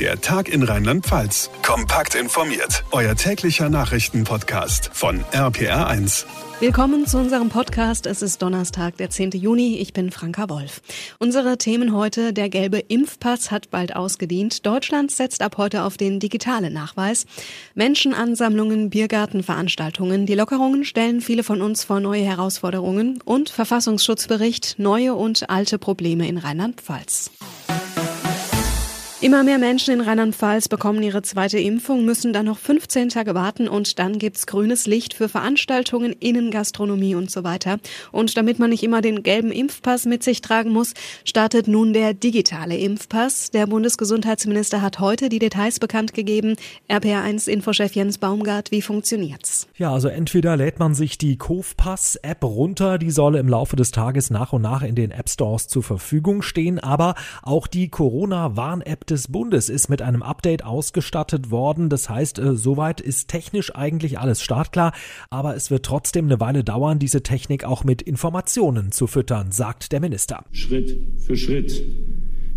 Der Tag in Rheinland-Pfalz. Kompakt informiert. Euer täglicher Nachrichtenpodcast von RPR1. Willkommen zu unserem Podcast. Es ist Donnerstag, der 10. Juni. Ich bin Franka Wolf. Unsere Themen heute. Der gelbe Impfpass hat bald ausgedient. Deutschland setzt ab heute auf den digitalen Nachweis. Menschenansammlungen, Biergartenveranstaltungen. Die Lockerungen stellen viele von uns vor neue Herausforderungen. Und Verfassungsschutzbericht. Neue und alte Probleme in Rheinland-Pfalz. Immer mehr Menschen in Rheinland-Pfalz bekommen ihre zweite Impfung, müssen dann noch 15 Tage warten und dann gibt's grünes Licht für Veranstaltungen, Innengastronomie und so weiter. Und damit man nicht immer den gelben Impfpass mit sich tragen muss, startet nun der digitale Impfpass. Der Bundesgesundheitsminister hat heute die Details bekannt gegeben. RPR1-Infochef Jens Baumgart, wie funktioniert's? Ja, also entweder lädt man sich die Kofpass-App runter, die soll im Laufe des Tages nach und nach in den App Stores zur Verfügung stehen, aber auch die Corona-Warn-App des Bundes ist mit einem Update ausgestattet worden. Das heißt, äh, soweit ist technisch eigentlich alles startklar, aber es wird trotzdem eine Weile dauern, diese Technik auch mit Informationen zu füttern, sagt der Minister. Schritt für Schritt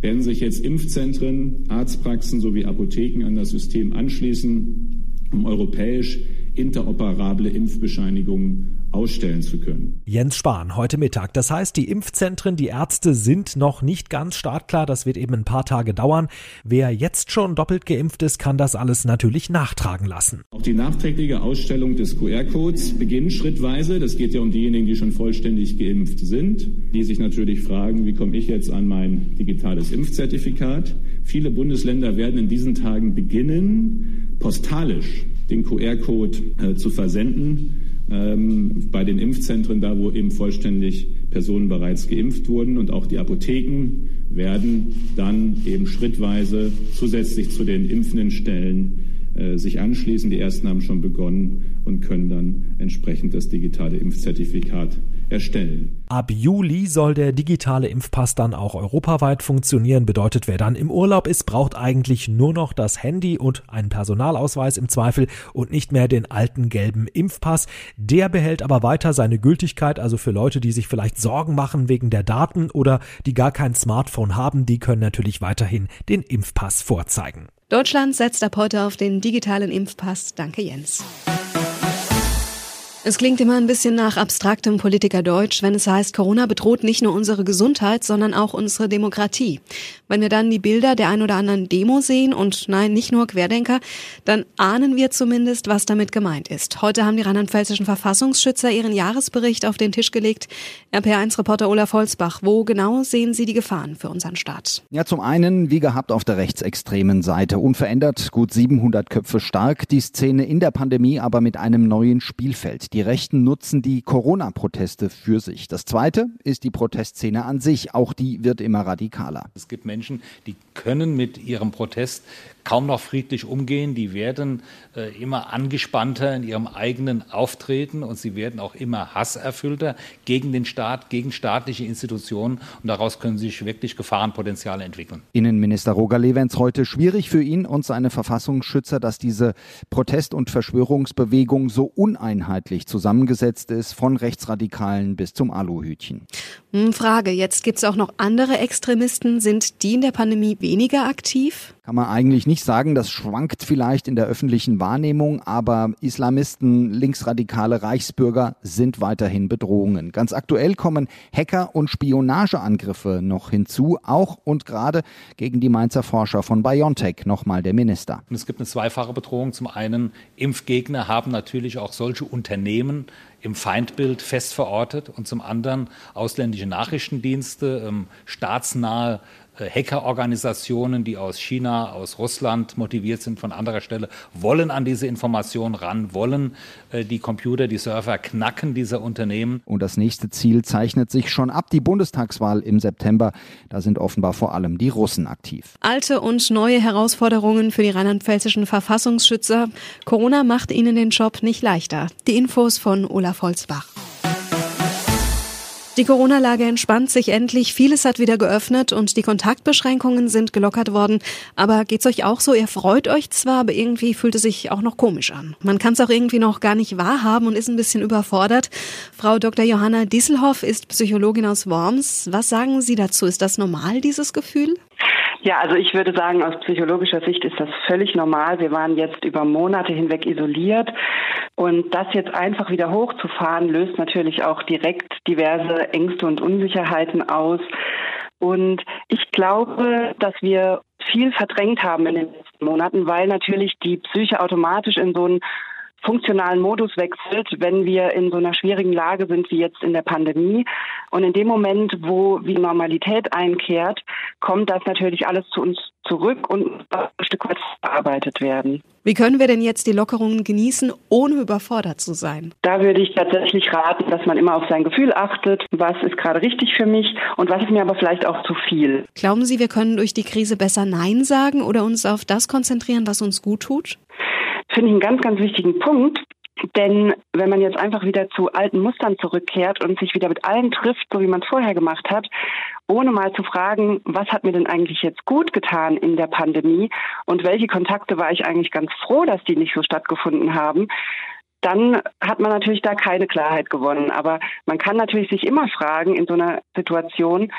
werden sich jetzt Impfzentren, Arztpraxen sowie Apotheken an das System anschließen, um europäisch interoperable Impfbescheinigungen ausstellen zu können. Jens Spahn heute Mittag. Das heißt, die Impfzentren, die Ärzte sind noch nicht ganz startklar. Das wird eben ein paar Tage dauern. Wer jetzt schon doppelt geimpft ist, kann das alles natürlich nachtragen lassen. Auch die nachträgliche Ausstellung des QR-Codes beginnt schrittweise. Das geht ja um diejenigen, die schon vollständig geimpft sind, die sich natürlich fragen, wie komme ich jetzt an mein digitales Impfzertifikat? Viele Bundesländer werden in diesen Tagen beginnen, postalisch den QR-Code äh, zu versenden ähm, bei den Impfzentren, da wo eben vollständig Personen bereits geimpft wurden. Und auch die Apotheken werden dann eben schrittweise zusätzlich zu den impfenden Stellen sich anschließen. Die ersten haben schon begonnen und können dann entsprechend das digitale Impfzertifikat erstellen. Ab Juli soll der digitale Impfpass dann auch europaweit funktionieren. Bedeutet, wer dann im Urlaub ist, braucht eigentlich nur noch das Handy und einen Personalausweis im Zweifel und nicht mehr den alten gelben Impfpass. Der behält aber weiter seine Gültigkeit. Also für Leute, die sich vielleicht Sorgen machen wegen der Daten oder die gar kein Smartphone haben, die können natürlich weiterhin den Impfpass vorzeigen. Deutschland setzt ab heute auf den digitalen Impfpass. Danke, Jens. Es klingt immer ein bisschen nach abstraktem Politikerdeutsch, wenn es heißt, Corona bedroht nicht nur unsere Gesundheit, sondern auch unsere Demokratie. Wenn wir dann die Bilder der ein oder anderen Demo sehen und nein, nicht nur Querdenker, dann ahnen wir zumindest, was damit gemeint ist. Heute haben die rheinland-pfälzischen Verfassungsschützer ihren Jahresbericht auf den Tisch gelegt. RPR1-Reporter Olaf Holzbach, wo genau sehen Sie die Gefahren für unseren Staat? Ja, zum einen, wie gehabt, auf der rechtsextremen Seite. Unverändert, gut 700 Köpfe stark. Die Szene in der Pandemie aber mit einem neuen Spielfeld. Die Rechten nutzen die Corona-Proteste für sich. Das Zweite ist die Protestszene an sich. Auch die wird immer radikaler. Es gibt Menschen, die können mit ihrem Protest kaum noch friedlich umgehen. Die werden äh, immer angespannter in ihrem eigenen Auftreten und sie werden auch immer hasserfüllter gegen den Staat, gegen staatliche Institutionen. Und daraus können sich wirklich Gefahrenpotenziale entwickeln. Innenminister Roger Lewens heute schwierig für ihn und seine Verfassungsschützer, dass diese Protest- und Verschwörungsbewegung so uneinheitlich zusammengesetzt ist, von Rechtsradikalen bis zum Aluhütchen. Hm, Frage, jetzt gibt es auch noch andere Extremisten. Sind die in der Pandemie weniger aktiv? Kann man eigentlich nicht sagen, das schwankt vielleicht in der öffentlichen Wahrnehmung, aber Islamisten, linksradikale Reichsbürger sind weiterhin Bedrohungen. Ganz aktuell kommen Hacker- und Spionageangriffe noch hinzu, auch und gerade gegen die Mainzer Forscher von BioNTech, nochmal der Minister. Und es gibt eine zweifache Bedrohung. Zum einen, Impfgegner haben natürlich auch solche Unternehmen im Feindbild fest verortet und zum anderen ausländische Nachrichtendienste, ähm, staatsnahe Hackerorganisationen, die aus China, aus Russland motiviert sind von anderer Stelle, wollen an diese Informationen ran, wollen äh, die Computer, die Server knacken dieser Unternehmen. Und das nächste Ziel zeichnet sich schon ab, die Bundestagswahl im September. Da sind offenbar vor allem die Russen aktiv. Alte und neue Herausforderungen für die rheinland-pfälzischen Verfassungsschützer. Corona macht ihnen den Job nicht leichter. Die Infos von Olaf Holzbach. Die Corona-Lage entspannt sich endlich, vieles hat wieder geöffnet und die Kontaktbeschränkungen sind gelockert worden. Aber geht's euch auch so? Ihr freut euch zwar, aber irgendwie fühlt es sich auch noch komisch an. Man kann es auch irgendwie noch gar nicht wahrhaben und ist ein bisschen überfordert. Frau Dr. Johanna Dieselhoff ist Psychologin aus Worms. Was sagen Sie dazu? Ist das normal, dieses Gefühl? Ja, also ich würde sagen, aus psychologischer Sicht ist das völlig normal. Wir waren jetzt über Monate hinweg isoliert und das jetzt einfach wieder hochzufahren, löst natürlich auch direkt diverse Ängste und Unsicherheiten aus. Und ich glaube, dass wir viel verdrängt haben in den letzten Monaten, weil natürlich die Psyche automatisch in so einen funktionalen Modus wechselt, wenn wir in so einer schwierigen Lage sind wie jetzt in der Pandemie. Und in dem Moment, wo die Normalität einkehrt, kommt das natürlich alles zu uns zurück und ein Stück weit verarbeitet werden. Wie können wir denn jetzt die Lockerungen genießen, ohne überfordert zu sein? Da würde ich tatsächlich raten, dass man immer auf sein Gefühl achtet, was ist gerade richtig für mich und was ist mir aber vielleicht auch zu viel. Glauben Sie, wir können durch die Krise besser Nein sagen oder uns auf das konzentrieren, was uns gut tut? finde ich einen ganz, ganz wichtigen Punkt. Denn wenn man jetzt einfach wieder zu alten Mustern zurückkehrt und sich wieder mit allen trifft, so wie man es vorher gemacht hat, ohne mal zu fragen, was hat mir denn eigentlich jetzt gut getan in der Pandemie und welche Kontakte war ich eigentlich ganz froh, dass die nicht so stattgefunden haben, dann hat man natürlich da keine Klarheit gewonnen. Aber man kann natürlich sich immer fragen in so einer Situation,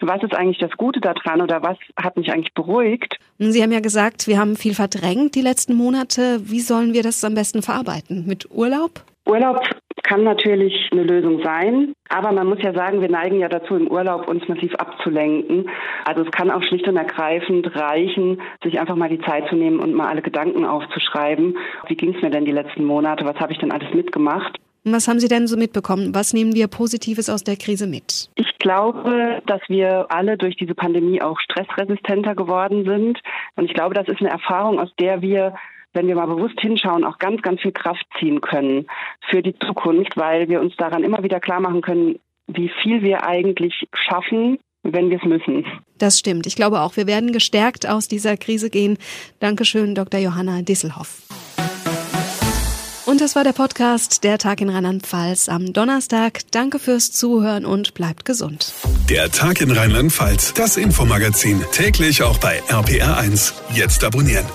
was ist eigentlich das Gute daran oder was hat mich eigentlich beruhigt? Sie haben ja gesagt, wir haben viel verdrängt die letzten Monate. Wie sollen wir das am besten verarbeiten? Mit Urlaub? Urlaub kann natürlich eine Lösung sein, aber man muss ja sagen, wir neigen ja dazu, im Urlaub uns massiv abzulenken. Also es kann auch schlicht und ergreifend reichen, sich einfach mal die Zeit zu nehmen und mal alle Gedanken aufzuschreiben. Wie ging es mir denn die letzten Monate? Was habe ich denn alles mitgemacht? Was haben Sie denn so mitbekommen? Was nehmen wir Positives aus der Krise mit? Ich glaube, dass wir alle durch diese Pandemie auch stressresistenter geworden sind. Und ich glaube, das ist eine Erfahrung, aus der wir wenn wir mal bewusst hinschauen, auch ganz, ganz viel Kraft ziehen können für die Zukunft, weil wir uns daran immer wieder klar machen können, wie viel wir eigentlich schaffen, wenn wir es müssen. Das stimmt. Ich glaube auch, wir werden gestärkt aus dieser Krise gehen. Dankeschön, Dr. Johanna Disselhoff. Und das war der Podcast Der Tag in Rheinland-Pfalz am Donnerstag. Danke fürs Zuhören und bleibt gesund. Der Tag in Rheinland-Pfalz, das Infomagazin, täglich auch bei RPR1. Jetzt abonnieren.